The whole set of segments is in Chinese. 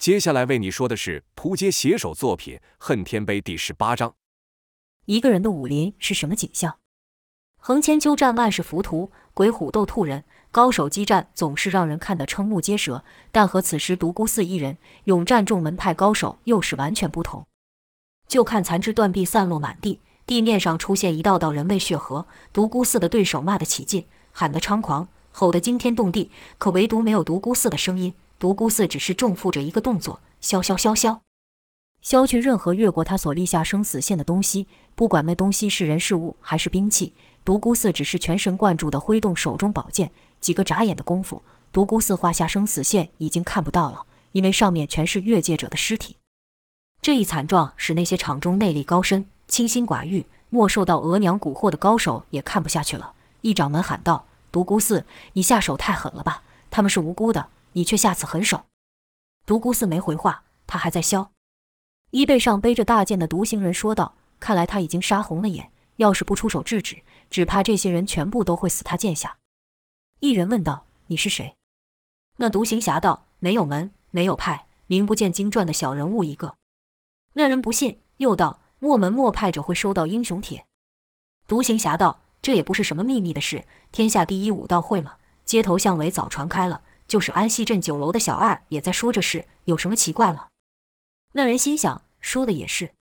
接下来为你说的是扑街写手作品《恨天碑》第十八章。一个人的武林是什么景象？横千秋战万世浮屠，鬼虎斗兔人，高手激战总是让人看得瞠目结舌。但和此时独孤寺一人勇战众门派高手又是完全不同。就看残肢断臂散落满地，地面上出现一道道人味血河。独孤寺的对手骂得起劲，喊得猖狂，吼得惊天动地，可唯独没有独孤寺的声音。独孤寺只是重复着一个动作：消消消消，消去任何越过他所立下生死线的东西，不管那东西是人是物还是兵器。独孤寺只是全神贯注地挥动手中宝剑，几个眨眼的功夫，独孤寺画下生死线已经看不到了，因为上面全是越界者的尸体。这一惨状使那些场中内力高深、清心寡欲、莫受到额娘蛊惑的高手也看不下去了。一掌门喊道：“独孤寺，你下手太狠了吧？他们是无辜的。”你却下此狠手，独孤寺没回话，他还在削。衣背上背着大剑的独行人说道：“看来他已经杀红了眼，要是不出手制止，只怕这些人全部都会死他剑下。”一人问道：“你是谁？”那独行侠道：“没有门，没有派，名不见经传的小人物一个。”那人不信，又道：“没门没派者会收到英雄帖。”独行侠道：“这也不是什么秘密的事，天下第一武道会嘛，街头巷尾早传开了。”就是安溪镇酒楼的小二也在说这事，有什么奇怪了？那人心想，说的也是，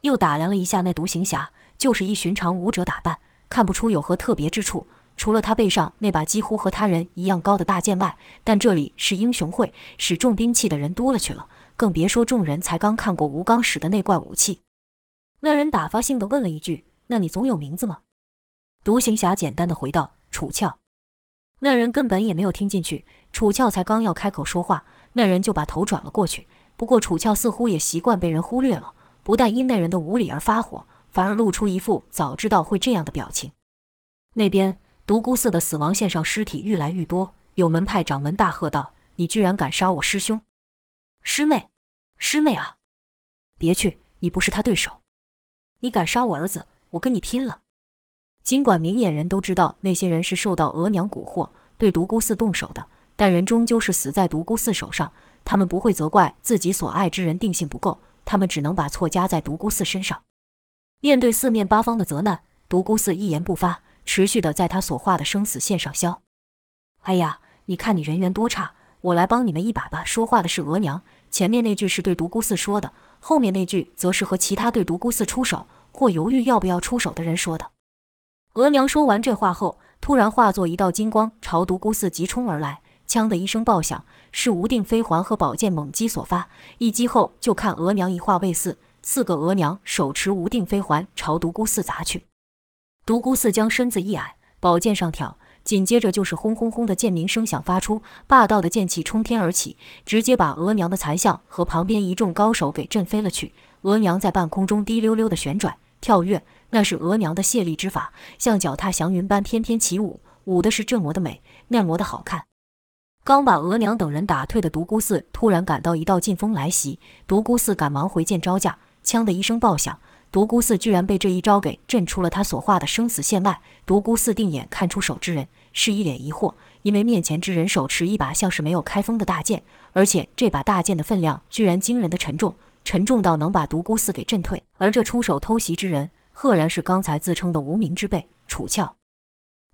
又打量了一下那独行侠，就是一寻常武者打扮，看不出有何特别之处，除了他背上那把几乎和他人一样高的大剑外。但这里是英雄会，使重兵器的人多了去了，更别说众人才刚看过吴刚使的那怪武器。那人打发性地问了一句：“那你总有名字吗？”独行侠简单的回道：“楚翘。”那人根本也没有听进去。楚翘才刚要开口说话，那人就把头转了过去。不过楚翘似乎也习惯被人忽略了，不但因那人的无礼而发火，反而露出一副早知道会这样的表情。那边独孤寺的死亡线上尸体愈来愈多，有门派掌门大喝道：“你居然敢杀我师兄！师妹，师妹啊！别去，你不是他对手。你敢杀我儿子，我跟你拼了！”尽管明眼人都知道那些人是受到额娘蛊惑，对独孤寺动手的。但人终究是死在独孤寺手上，他们不会责怪自己所爱之人定性不够，他们只能把错加在独孤寺身上。面对四面八方的责难，独孤寺一言不发，持续地在他所画的生死线上削。哎呀，你看你人缘多差，我来帮你们一把吧。说话的是额娘，前面那句是对独孤寺说的，后面那句则是和其他对独孤寺出手或犹豫要不要出手的人说的。额娘说完这话后，突然化作一道金光，朝独孤寺急冲而来。锵的一声爆响，是无定飞环和宝剑猛击所发。一击后，就看额娘一化为四，四个额娘手持无定飞环朝独孤寺砸去。独孤寺将身子一矮，宝剑上挑，紧接着就是轰轰轰的剑鸣声响发出，霸道的剑气冲天而起，直接把额娘的残像和旁边一众高手给震飞了去。额娘在半空中滴溜溜的旋转跳跃，那是额娘的卸力之法，像脚踏祥云般翩翩起舞，舞的是这么的美，那么的好看。刚把额娘等人打退的独孤寺突然感到一道劲风来袭，独孤寺赶忙回剑招架，锵的一声爆响，独孤寺居然被这一招给震出了他所画的生死线外。独孤寺定眼看出手之人，是一脸疑惑，因为面前之人手持一把像是没有开封的大剑，而且这把大剑的分量居然惊人的沉重，沉重到能把独孤寺给震退。而这出手偷袭之人，赫然是刚才自称的无名之辈楚翘。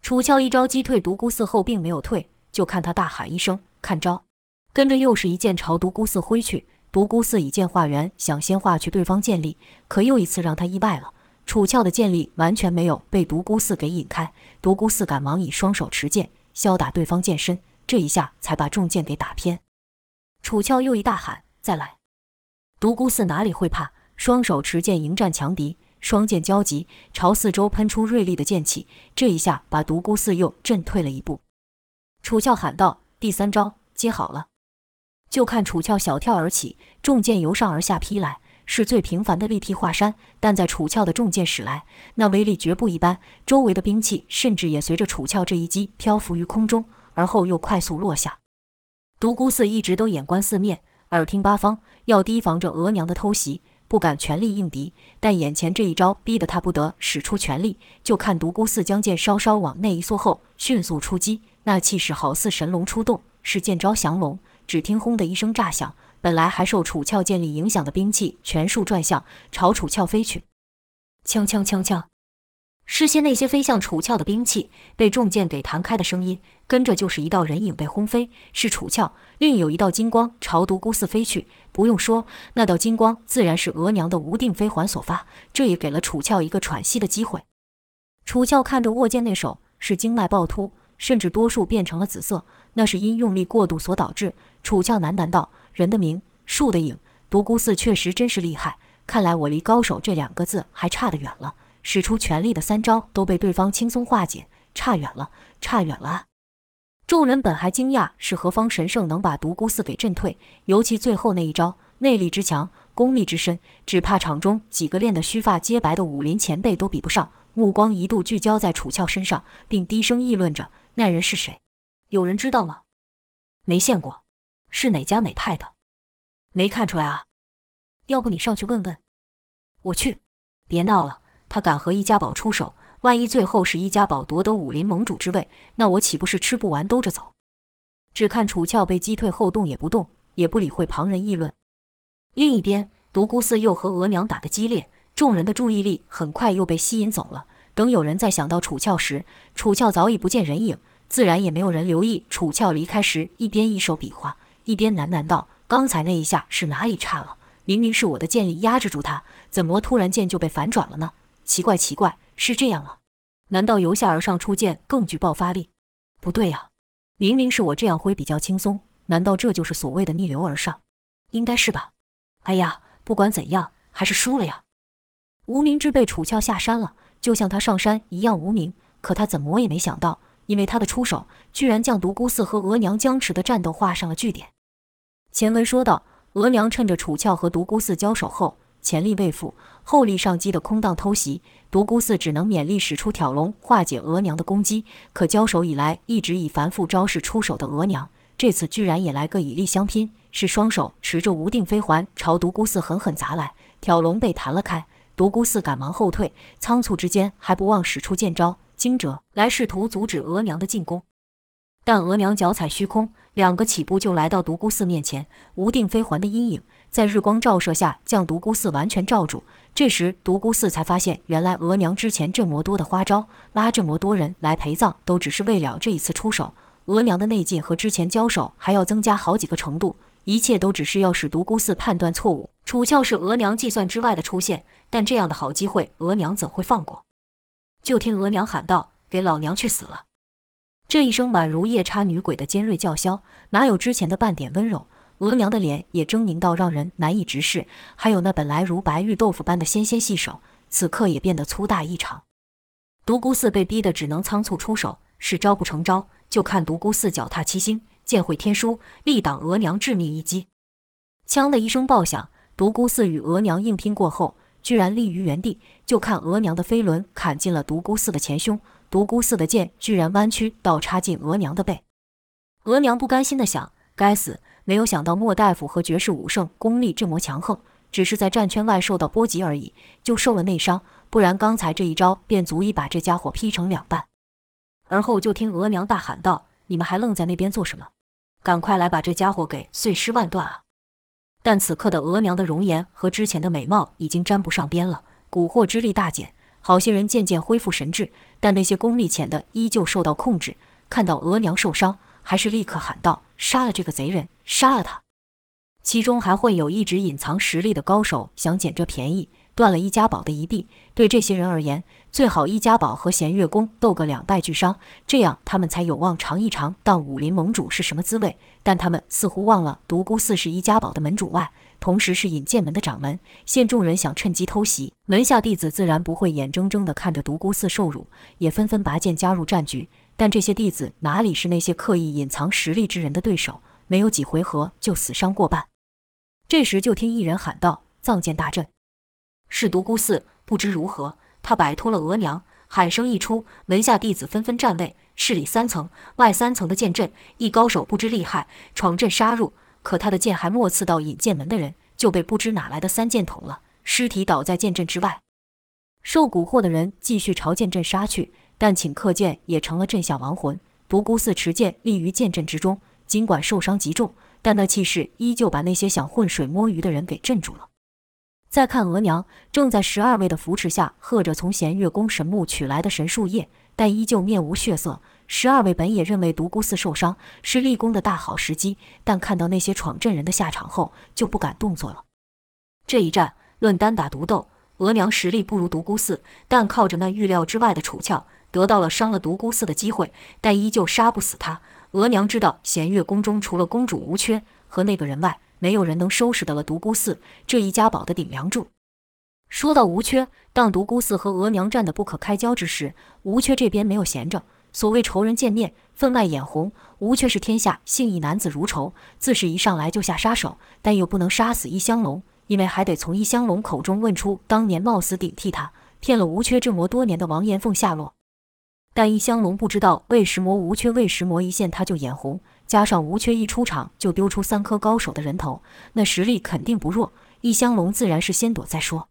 楚翘一招击退独孤寺后，并没有退。就看他大喊一声“看招”，跟着又是一剑朝独孤寺挥去。独孤寺以剑化圆，想先化去对方剑力，可又一次让他意外了。楚翘的剑力完全没有被独孤寺给引开，独孤寺赶忙以双手持剑削打对方剑身，这一下才把重剑给打偏。楚翘又一大喊：“再来！”独孤寺哪里会怕，双手持剑迎战强敌，双剑交集，朝四周喷出锐利的剑气，这一下把独孤寺又震退了一步。楚翘喊道：“第三招接好了！”就看楚翘小跳而起，重剑由上而下劈来，是最平凡的力劈华山。但在楚翘的重剑使来，那威力绝不一般。周围的兵器甚至也随着楚翘这一击漂浮于空中，而后又快速落下。独孤寺一直都眼观四面，耳听八方，要提防着额娘的偷袭，不敢全力应敌。但眼前这一招逼得他不得使出全力。就看独孤四将剑稍稍往内一缩后，迅速出击。那气势好似神龙出洞，是剑招降龙。只听“轰”的一声炸响，本来还受楚翘剑力影响的兵器全数转向，朝楚翘飞去。锵锵锵锵！事先那些飞向楚翘的兵器被重剑给弹开的声音，跟着就是一道人影被轰飞，是楚翘。另有一道金光朝独孤四飞去，不用说，那道金光自然是额娘的无定飞环所发，这也给了楚翘一个喘息的机会。楚翘看着握剑那手，是经脉暴突，甚至多数变成了紫色，那是因用力过度所导致。楚翘喃喃道：“人的名，树的影，独孤四确实真是厉害。看来我离高手这两个字还差得远了。”使出全力的三招都被对方轻松化解，差远了，差远了！众人本还惊讶是何方神圣能把独孤四给震退，尤其最后那一招，内力之强，功力之深，只怕场中几个练得须发皆白的武林前辈都比不上。目光一度聚焦在楚翘身上，并低声议论着：“那人是谁？有人知道吗？没见过，是哪家哪派的？没看出来啊？要不你上去问问？我去，别闹了。”他敢和易家宝出手，万一最后是易家宝夺得武林盟主之位，那我岂不是吃不完兜着走？只看楚翘被击退后动也不动，也不理会旁人议论。另一边，独孤四又和额娘打得激烈，众人的注意力很快又被吸引走了。等有人再想到楚翘时，楚翘早已不见人影，自然也没有人留意楚翘离开时一边一手比划，一边喃喃道：“刚才那一下是哪里差了？明明是我的剑力压制住他，怎么突然间就被反转了呢？”奇怪，奇怪，是这样啊？难道由下而上出剑更具爆发力？不对呀，明明是我这样挥比较轻松，难道这就是所谓的逆流而上？应该是吧？哎呀，不管怎样，还是输了呀！无名之辈楚翘下山了，就像他上山一样无名。可他怎么也没想到，因为他的出手，居然将独孤四和额娘僵持的战斗画上了句点。前文说到，额娘趁着楚翘和独孤四交手后。前力未复，后力上击的空档偷袭，独孤四只能勉力使出挑龙化解额娘的攻击。可交手以来一直以繁复招式出手的额娘，这次居然也来个以力相拼，是双手持着无定飞环朝独孤四狠狠砸来。挑龙被弹了开，独孤四赶忙后退，仓促之间还不忘使出剑招惊蛰来试图阻止额娘的进攻。但额娘脚踩虚空，两个起步就来到独孤四面前，无定飞环的阴影。在日光照射下，将独孤四完全罩住。这时，独孤四才发现，原来额娘之前这么多的花招，拉这么多人来陪葬，都只是为了这一次出手。额娘的内劲和之前交手还要增加好几个程度，一切都只是要使独孤四判断错误。楚翘是额娘计算之外的出现，但这样的好机会，额娘怎会放过？就听额娘喊道：“给老娘去死了！”这一声宛如夜叉女鬼的尖锐叫嚣，哪有之前的半点温柔？额娘的脸也狰狞到让人难以直视，还有那本来如白玉豆腐般的纤纤细手，此刻也变得粗大异常。独孤四被逼得只能仓促出手，是招不成招，就看独孤四脚踏七星，剑会天书，力挡额娘致命一击。枪的一声爆响，独孤四与额娘硬拼过后，居然立于原地。就看额娘的飞轮砍进了独孤四的前胸，独孤四的剑居然弯曲倒插进额娘的背。额娘不甘心地想：该死！没有想到莫大夫和绝世武圣功力这么强横，只是在战圈外受到波及而已，就受了内伤。不然刚才这一招便足以把这家伙劈成两半。而后就听额娘大喊道：“你们还愣在那边做什么？赶快来把这家伙给碎尸万段啊！”但此刻的额娘的容颜和之前的美貌已经沾不上边了，蛊惑之力大减，好些人渐渐恢复神智，但那些功力浅的依旧受到控制。看到额娘受伤，还是立刻喊道：“杀了这个贼人！杀了他！”其中还会有一直隐藏实力的高手想捡这便宜，断了易家宝的一臂。对这些人而言，最好易家宝和弦月宫斗个两败俱伤，这样他们才有望尝一尝当武林盟主是什么滋味。但他们似乎忘了，独孤四是易家宝的门主外，同时是引剑门的掌门。现众人想趁机偷袭，门下弟子自然不会眼睁睁地看着独孤四受辱，也纷纷拔剑加入战局。但这些弟子哪里是那些刻意隐藏实力之人的对手？没有几回合就死伤过半。这时就听一人喊道：“藏剑大阵，是独孤四。不知如何，他摆脱了额娘。”喊声一出，门下弟子纷纷站位。市里三层、外三层的剑阵，一高手不知厉害，闯阵杀入。可他的剑还没刺到引剑门的人，就被不知哪来的三剑捅了，尸体倒在剑阵之外。受蛊惑的人继续朝剑阵杀去。但顷刻间也成了阵下亡魂。独孤四持剑立于剑阵之中，尽管受伤极重，但那气势依旧把那些想浑水摸鱼的人给镇住了。再看额娘，正在十二位的扶持下喝着从弦月宫神木取来的神树叶，但依旧面无血色。十二位本也认为独孤寺受伤是立功的大好时机，但看到那些闯阵人的下场后，就不敢动作了。这一战论单打独斗，额娘实力不如独孤寺，但靠着那预料之外的楚窍，得到了伤了独孤寺的机会，但依旧杀不死他。额娘知道弦月宫中除了公主无缺和那个人外，没有人能收拾得了独孤寺这一家宝的顶梁柱。说到无缺，当独孤寺和额娘战得不可开交之时，无缺这边没有闲着。所谓仇人见面，分外眼红。无缺是天下信义男子如仇，自是一上来就下杀手，但又不能杀死易香龙，因为还得从易香龙口中问出当年冒死顶替他骗了无缺这么多年的王延凤下落。但易香龙不知道为什么无缺为什么一现他就眼红，加上无缺一出场就丢出三颗高手的人头，那实力肯定不弱。易香龙自然是先躲再说。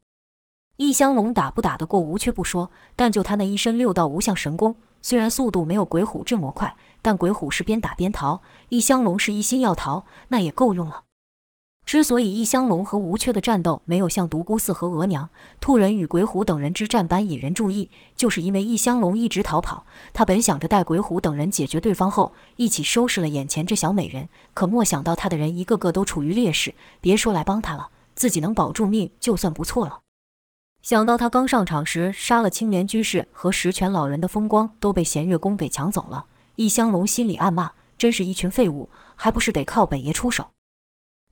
易香龙打不打得过无缺不说，但就他那一身六道无相神功。虽然速度没有鬼虎这么快，但鬼虎是边打边逃，易香龙是一心要逃，那也够用了。之所以易香龙和吴缺的战斗没有像独孤四和额娘、兔人与鬼虎等人之战般引人注意，就是因为易香龙一直逃跑。他本想着带鬼虎等人解决对方后，一起收拾了眼前这小美人，可没想到他的人一个个都处于劣势，别说来帮他了，自己能保住命就算不错了。想到他刚上场时杀了青莲居士和十全老人的风光都被弦月宫给抢走了，易香龙心里暗骂：真是一群废物，还不是得靠本爷出手。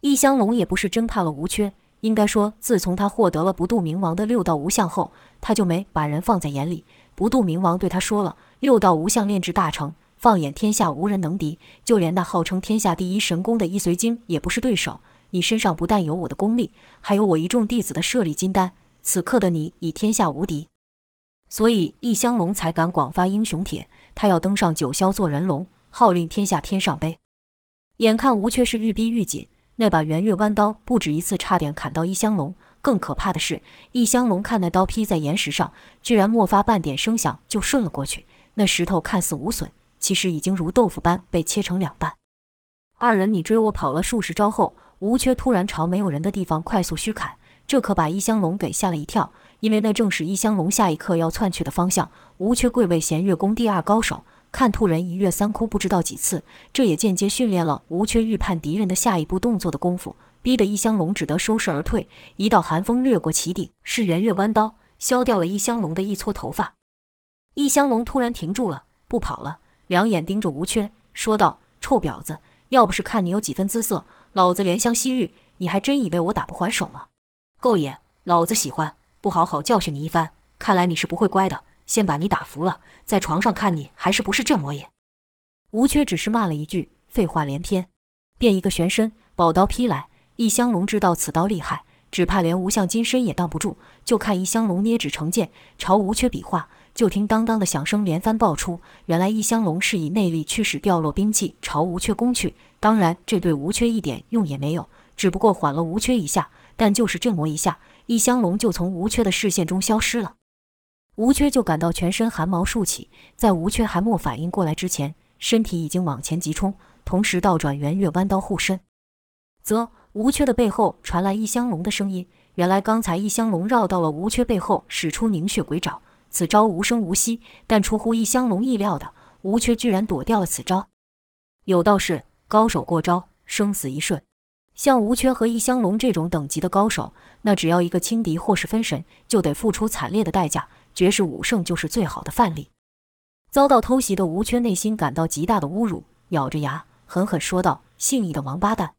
易香龙也不是真怕了吴缺，应该说，自从他获得了不渡冥王的六道无相后，他就没把人放在眼里。不渡冥王对他说了：六道无相炼制大成，放眼天下无人能敌，就连那号称天下第一神功的易随经也不是对手。你身上不但有我的功力，还有我一众弟子的舍利金丹。此刻的你已天下无敌，所以易香龙才敢广发英雄帖。他要登上九霄做人龙，号令天下天上悲。眼看吴缺是愈逼愈紧，那把圆月弯刀不止一次差点砍到易香龙。更可怕的是，易香龙看那刀劈在岩石上，居然没发半点声响就顺了过去。那石头看似无损，其实已经如豆腐般被切成两半。二人你追我跑了数十招后，吴缺突然朝没有人的地方快速虚砍。这可把易香龙给吓了一跳，因为那正是易香龙下一刻要窜去的方向。吴缺贵为弦月宫第二高手，看兔人一跃三窟不知道几次，这也间接训练了吴缺预判敌人的下一步动作的功夫，逼得易香龙只得收势而退。一道寒风掠过其顶，是圆月弯刀削掉了易香龙的一撮头发。易香龙突然停住了，不跑了，两眼盯着吴缺，说道：“臭婊子，要不是看你有几分姿色，老子怜香惜玉，你还真以为我打不还手吗？”够野，老子喜欢！不好好教训你一番，看来你是不会乖的。先把你打服了，在床上看你还是不是这模样。吴缺只是骂了一句，废话连篇，便一个旋身，宝刀劈来。易香龙知道此刀厉害，只怕连无相金身也挡不住。就看易香龙捏指成剑，朝吴缺比划，就听当当的响声连番爆出。原来易香龙是以内力驱使掉落兵器朝吴缺攻去。当然，这对吴缺一点用也没有，只不过缓了吴缺一下。但就是这么一下，易香龙就从吴缺的视线中消失了。吴缺就感到全身寒毛竖起，在吴缺还没反应过来之前，身体已经往前急冲，同时倒转圆月弯刀护身。则吴缺的背后传来易香龙的声音：“原来刚才易香龙绕到了吴缺背后，使出凝血鬼爪，此招无声无息，但出乎易香龙意料的，吴缺居然躲掉了此招。有道是，高手过招，生死一瞬。”像吴缺和易香龙这种等级的高手，那只要一个轻敌或是分神，就得付出惨烈的代价。绝世武圣就是最好的范例。遭到偷袭的吴缺内心感到极大的侮辱，咬着牙狠狠说道：“姓易的王八蛋！”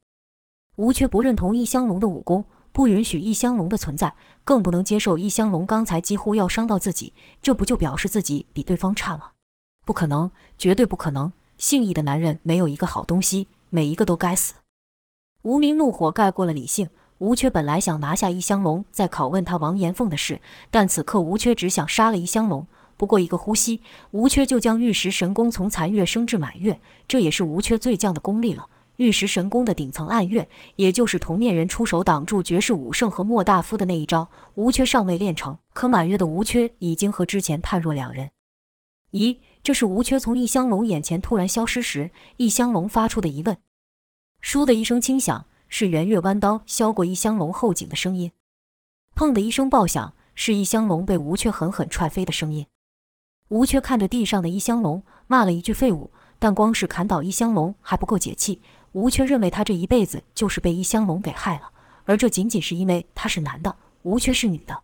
吴缺不认同易香龙的武功，不允许易香龙的存在，更不能接受易香龙刚才几乎要伤到自己，这不就表示自己比对方差吗？不可能，绝对不可能！姓易的男人没有一个好东西，每一个都该死。无名怒火盖过了理性，吴缺本来想拿下易香龙，再拷问他王延凤的事，但此刻吴缺只想杀了易香龙。不过一个呼吸，吴缺就将玉石神功从残月升至满月，这也是吴缺最强的功力了。玉石神功的顶层暗月，也就是铜面人出手挡住绝世武圣和莫大夫的那一招，吴缺尚未练成，可满月的吴缺已经和之前判若两人。咦，这是吴缺从易香龙眼前突然消失时，易香龙发出的疑问。倏的一声轻响，是圆月弯刀削过一香龙后颈的声音。砰的一声爆响，是一香龙被吴缺狠狠踹飞的声音。吴缺看着地上的一香龙，骂了一句废物。但光是砍倒一香龙还不够解气，吴缺认为他这一辈子就是被一香龙给害了，而这仅仅是因为他是男的，吴缺是女的。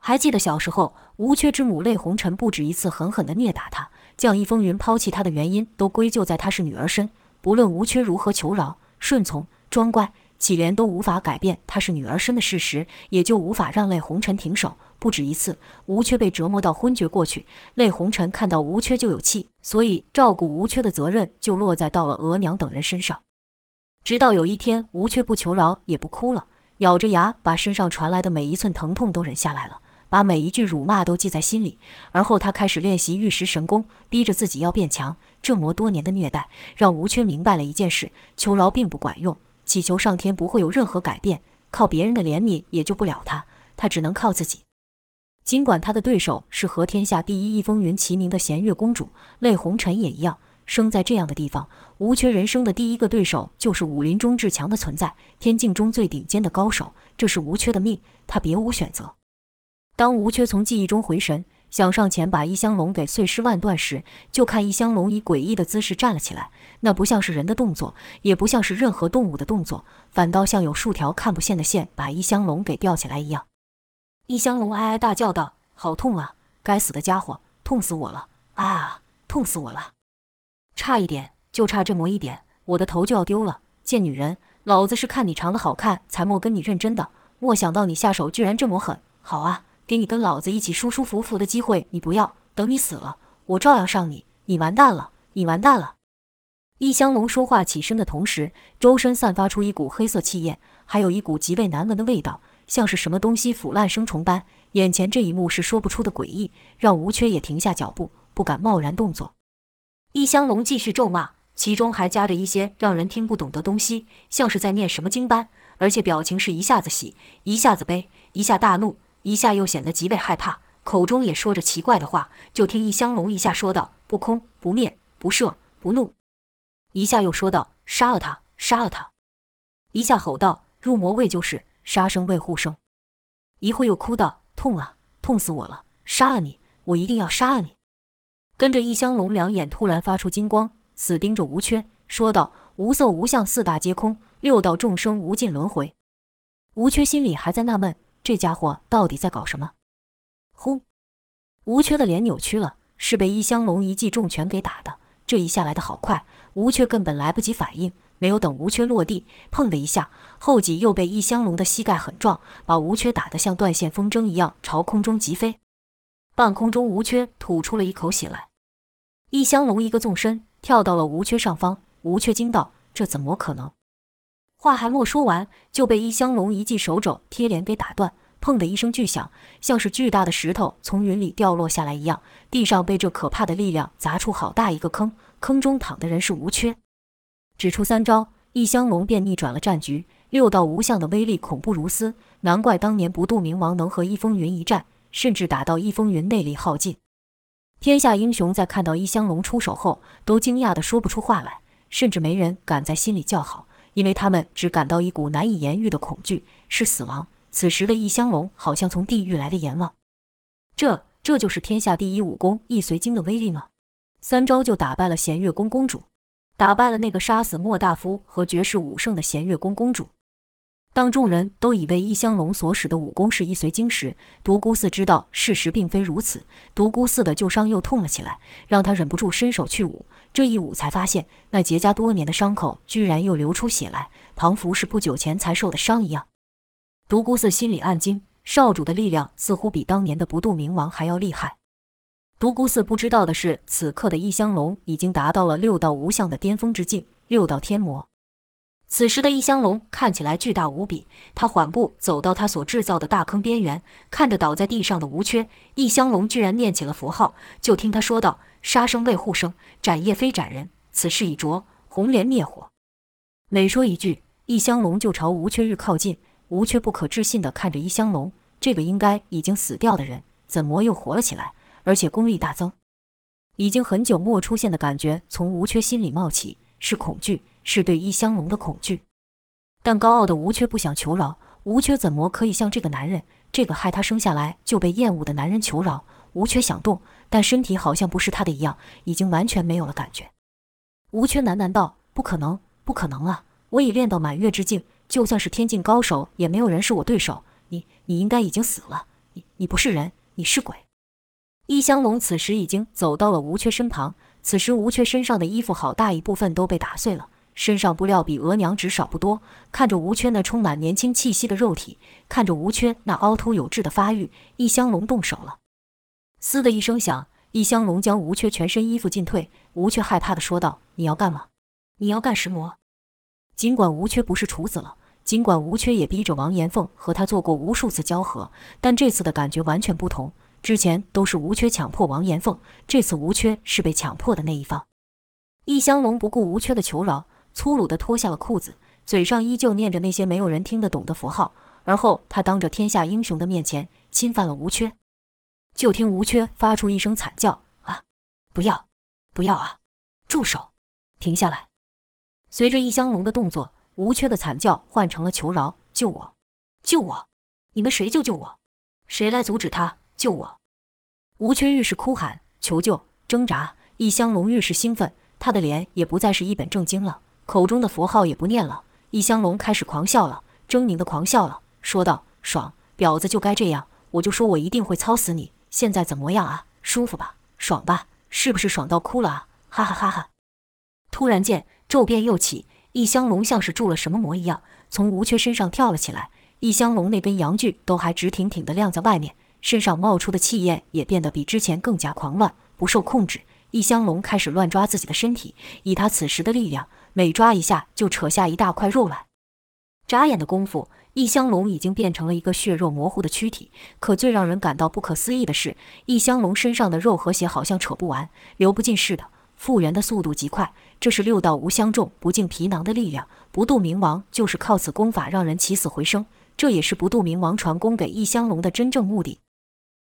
还记得小时候，吴缺之母泪红尘不止一次狠狠地虐打他，将易风云抛弃他的原因都归咎在他是女儿身。不论吴缺如何求饶、顺从、装乖，祁连都无法改变她是女儿身的事实，也就无法让泪红尘停手。不止一次，吴缺被折磨到昏厥过去。泪红尘看到吴缺就有气，所以照顾吴缺的责任就落在到了额娘等人身上。直到有一天，吴缺不求饶也不哭了，咬着牙把身上传来的每一寸疼痛都忍下来了，把每一句辱骂都记在心里。而后他开始练习玉石神功，逼着自己要变强。这么多年的虐待，让吴缺明白了一件事：求饶并不管用，祈求上天不会有任何改变，靠别人的怜悯也救不了他，他只能靠自己。尽管他的对手是和天下第一易风云齐名的弦月公主，泪红尘也一样。生在这样的地方，吴缺人生的第一个对手就是武林中至强的存在，天境中最顶尖的高手。这是吴缺的命，他别无选择。当吴缺从记忆中回神，想上前把一香龙给碎尸万段时，就看一香龙以诡异的姿势站了起来，那不像是人的动作，也不像是任何动物的动作，反倒像有数条看不见的线把一香龙给吊起来一样。一香龙哀哀大叫道：“好痛啊！该死的家伙，痛死我了！啊，痛死我了！差一点，就差这么一点，我的头就要丢了！贱女人，老子是看你长得好看才没跟你认真的，没想到你下手居然这么狠！好啊，给你跟老子一起舒舒服服的机会，你不要，等你死了，我照样上你！你完蛋了，你完蛋了！”一香龙说话起身的同时，周身散发出一股黑色气焰，还有一股极为难闻的味道。像是什么东西腐烂生虫般，眼前这一幕是说不出的诡异，让吴缺也停下脚步，不敢贸然动作。易香龙继续咒骂，其中还夹着一些让人听不懂的东西，像是在念什么经般，而且表情是一下子喜，一下子悲，一下大怒，一下又显得极为害怕，口中也说着奇怪的话。就听易香龙一下说道：“不空不灭不赦不怒”，一下又说道：“杀了他，杀了他”，一下吼道：“入魔未救世。”杀生为护生，一会又哭道：“痛啊，痛死我了！杀了你，我一定要杀了你！”跟着，易香龙两眼突然发出金光，死盯着吴缺，说道：“无色无相，四大皆空，六道众生无尽轮回。”吴缺心里还在纳闷，这家伙到底在搞什么？呼！吴缺的脸扭曲了，是被易香龙一记重拳给打的。这一下来的好快，吴缺根本来不及反应。没有等吴缺落地，砰的一下，后脊又被易香龙的膝盖很撞，把吴缺打得像断线风筝一样朝空中疾飞。半空中，吴缺吐出了一口血来。易香龙一个纵身跳到了吴缺上方，吴缺惊道：“这怎么可能？”话还没说完，就被易香龙一记手肘贴脸给打断。砰的一声巨响，像是巨大的石头从云里掉落下来一样，地上被这可怕的力量砸出好大一个坑，坑中躺的人是无缺。只出三招，易香龙便逆转了战局。六道无相的威力恐怖如斯，难怪当年不渡冥王能和易风云一战，甚至打到易风云内力耗尽。天下英雄在看到易香龙出手后，都惊讶得说不出话来，甚至没人敢在心里叫好，因为他们只感到一股难以言喻的恐惧，是死亡。此时的易香龙好像从地狱来的阎王。这这就是天下第一武功易随经的威力吗？三招就打败了弦月宫公主。打败了那个杀死莫大夫和绝世武圣的弦月宫公主。当众人都以为易香龙所使的武功是易随经时，独孤四知道事实并非如此。独孤四的旧伤又痛了起来，让他忍不住伸手去捂。这一捂，才发现那结痂多年的伤口居然又流出血来，仿佛是不久前才受的伤一样。独孤四心里暗惊，少主的力量似乎比当年的不渡冥王还要厉害。独孤四不知道的是，此刻的易香龙已经达到了六道无相的巅峰之境，六道天魔。此时的易香龙看起来巨大无比，他缓步走到他所制造的大坑边缘，看着倒在地上的吴缺，易香龙居然念起了佛号。就听他说道：“杀生为护生，斩业非斩人，此事已着，红莲灭火。”每说一句，易香龙就朝吴缺日靠近。吴缺不可置信地看着易香龙，这个应该已经死掉的人，怎么又活了起来？而且功力大增，已经很久没出现的感觉从吴缺心里冒起，是恐惧，是对易香龙的恐惧。但高傲的吴缺不想求饶，吴缺怎么可以向这个男人，这个害他生下来就被厌恶的男人求饶？吴缺想动，但身体好像不是他的一样，已经完全没有了感觉。吴缺喃喃道：“不可能，不可能啊！我已练到满月之境，就算是天境高手，也没有人是我对手。你，你应该已经死了。你，你不是人，你是鬼。”易香龙此时已经走到了吴缺身旁，此时吴缺身上的衣服好大一部分都被打碎了，身上布料比额娘只少不多。看着吴缺那充满年轻气息的肉体，看着吴缺那凹凸有致的发育，易香龙动手了。嘶的一声响。易香龙将吴缺全身衣服尽褪，吴缺害怕地说道：“你要干嘛？你要干什么？”尽管吴缺不是处子了，尽管吴缺也逼着王延凤和他做过无数次交合，但这次的感觉完全不同。之前都是吴缺强迫王延凤，这次吴缺是被强迫的那一方。易香龙不顾吴缺的求饶，粗鲁地脱下了裤子，嘴上依旧念着那些没有人听得懂的符号，而后他当着天下英雄的面前侵犯了吴缺。就听吴缺发出一声惨叫：“啊，不要，不要啊！住手，停下来！”随着易香龙的动作，吴缺的惨叫换成了求饶：“救我，救我！你们谁救救我？谁来阻止他？救我！”吴缺愈是哭喊求救、挣扎，易香龙愈是兴奋，他的脸也不再是一本正经了，口中的佛号也不念了。易香龙开始狂笑了，狰狞的狂笑了，说道：“爽，婊子就该这样！我就说我一定会操死你！”现在怎么样啊？舒服吧？爽吧？是不是爽到哭了啊？哈哈哈哈！突然间，骤变又起，易香龙像是中了什么魔一样，从吴缺身上跳了起来。易香龙那根阳具都还直挺挺地晾在外面，身上冒出的气焰也变得比之前更加狂乱，不受控制。易香龙开始乱抓自己的身体，以他此时的力量，每抓一下就扯下一大块肉来。眨眼的功夫。异香龙已经变成了一个血肉模糊的躯体，可最让人感到不可思议的是，异香龙身上的肉和血好像扯不完、流不尽似的，复原的速度极快。这是六道无相中不净皮囊的力量。不度冥王就是靠此功法让人起死回生，这也是不度冥王传功给异香龙的真正目的。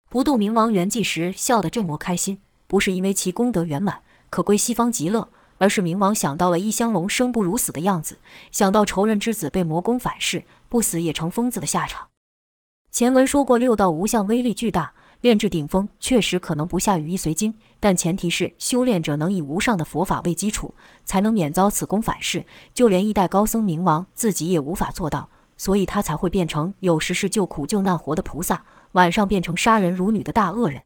不度冥王圆寂时笑得这么开心，不是因为其功德圆满，可归西方极乐。而是冥王想到了异香龙生不如死的样子，想到仇人之子被魔功反噬，不死也成疯子的下场。前文说过，六道无相威力巨大，炼至顶峰确实可能不下于易随经，但前提是修炼者能以无上的佛法为基础，才能免遭此功反噬。就连一代高僧冥王自己也无法做到，所以他才会变成有时是救苦救难活的菩萨，晚上变成杀人如女的大恶人。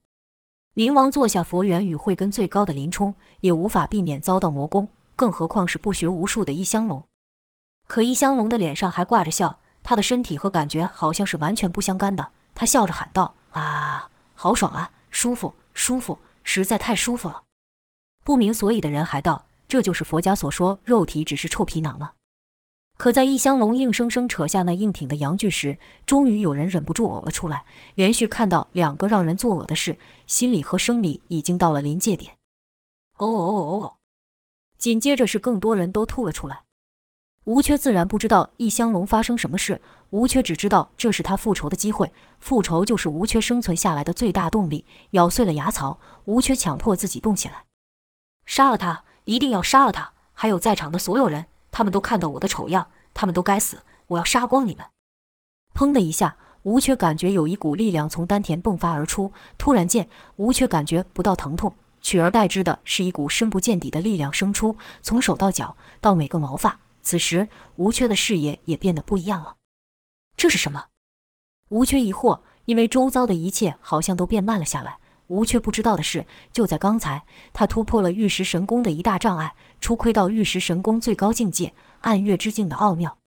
明王坐下佛缘与慧根最高的林冲，也无法避免遭到魔攻，更何况是不学无术的易香龙。可易香龙的脸上还挂着笑，他的身体和感觉好像是完全不相干的。他笑着喊道：“啊，好爽啊，舒服，舒服，实在太舒服了。”不明所以的人还道：“这就是佛家所说肉体只是臭皮囊吗？”可在易香龙硬生生扯下那硬挺的阳具时，终于有人忍不住呕了出来。连续看到两个让人作呕的事，心理和生理已经到了临界点。哦哦哦哦哦！紧接着是更多人都吐了出来。吴缺自然不知道易香龙发生什么事，吴缺只知道这是他复仇的机会，复仇就是吴缺生存下来的最大动力。咬碎了牙槽，吴缺强迫自己动起来，杀了他，一定要杀了他！还有在场的所有人。他们都看到我的丑样，他们都该死！我要杀光你们！砰的一下，吴缺感觉有一股力量从丹田迸发而出。突然间，吴缺感觉不到疼痛，取而代之的是一股深不见底的力量生出，从手到脚到每个毛发。此时，吴缺的视野也变得不一样了。这是什么？吴缺疑惑，因为周遭的一切好像都变慢了下来。吴却不知道的是，就在刚才，他突破了玉石神功的一大障碍，初窥到玉石神功最高境界——暗月之境的奥妙。